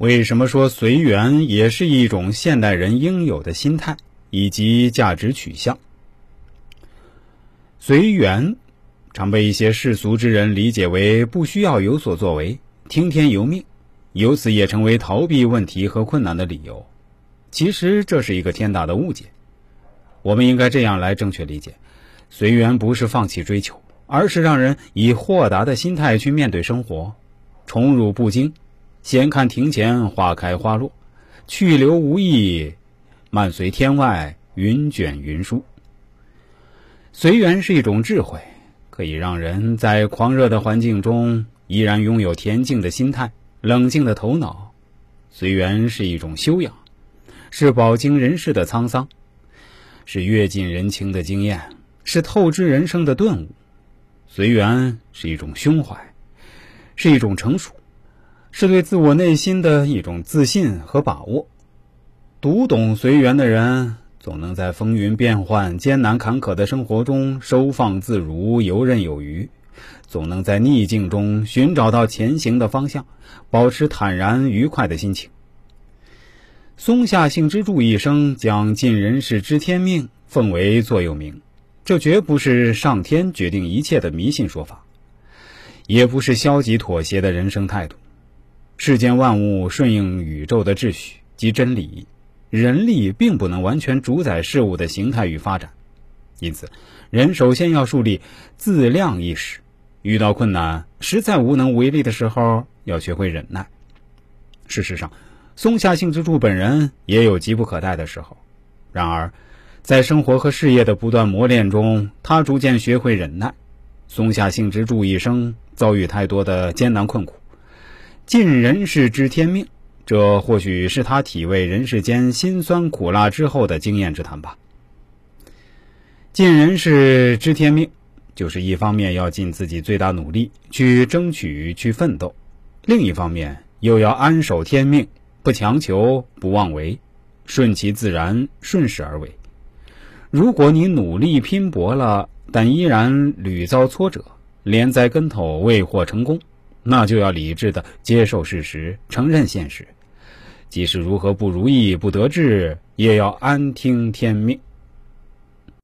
为什么说随缘也是一种现代人应有的心态以及价值取向？随缘常被一些世俗之人理解为不需要有所作为，听天由命，由此也成为逃避问题和困难的理由。其实这是一个天大的误解。我们应该这样来正确理解：随缘不是放弃追求，而是让人以豁达的心态去面对生活，宠辱不惊，闲看庭前花开花落，去留无意，漫随天外云卷云舒。随缘是一种智慧，可以让人在狂热的环境中依然拥有恬静的心态、冷静的头脑。随缘是一种修养，是饱经人世的沧桑。是阅尽人情的经验，是透支人生的顿悟。随缘是一种胸怀，是一种成熟，是对自我内心的一种自信和把握。读懂随缘的人，总能在风云变幻、艰难坎坷的生活中收放自如、游刃有余；总能在逆境中寻找到前行的方向，保持坦然愉快的心情。松下幸之助一生将尽人事知天命奉为座右铭，这绝不是上天决定一切的迷信说法，也不是消极妥协的人生态度。世间万物顺应宇宙的秩序及真理，人力并不能完全主宰事物的形态与发展，因此，人首先要树立自量意识。遇到困难，实在无能为力的时候，要学会忍耐。事实上。松下幸之助本人也有急不可待的时候，然而，在生活和事业的不断磨练中，他逐渐学会忍耐。松下幸之助一生遭遇太多的艰难困苦，尽人事知天命，这或许是他体味人世间辛酸苦辣之后的经验之谈吧。尽人事知天命，就是一方面要尽自己最大努力去争取、去奋斗，另一方面又要安守天命。不强求，不妄为，顺其自然，顺势而为。如果你努力拼搏了，但依然屡遭挫折，连栽跟头未获成功，那就要理智的接受事实，承认现实。即使如何不如意、不得志，也要安听天命。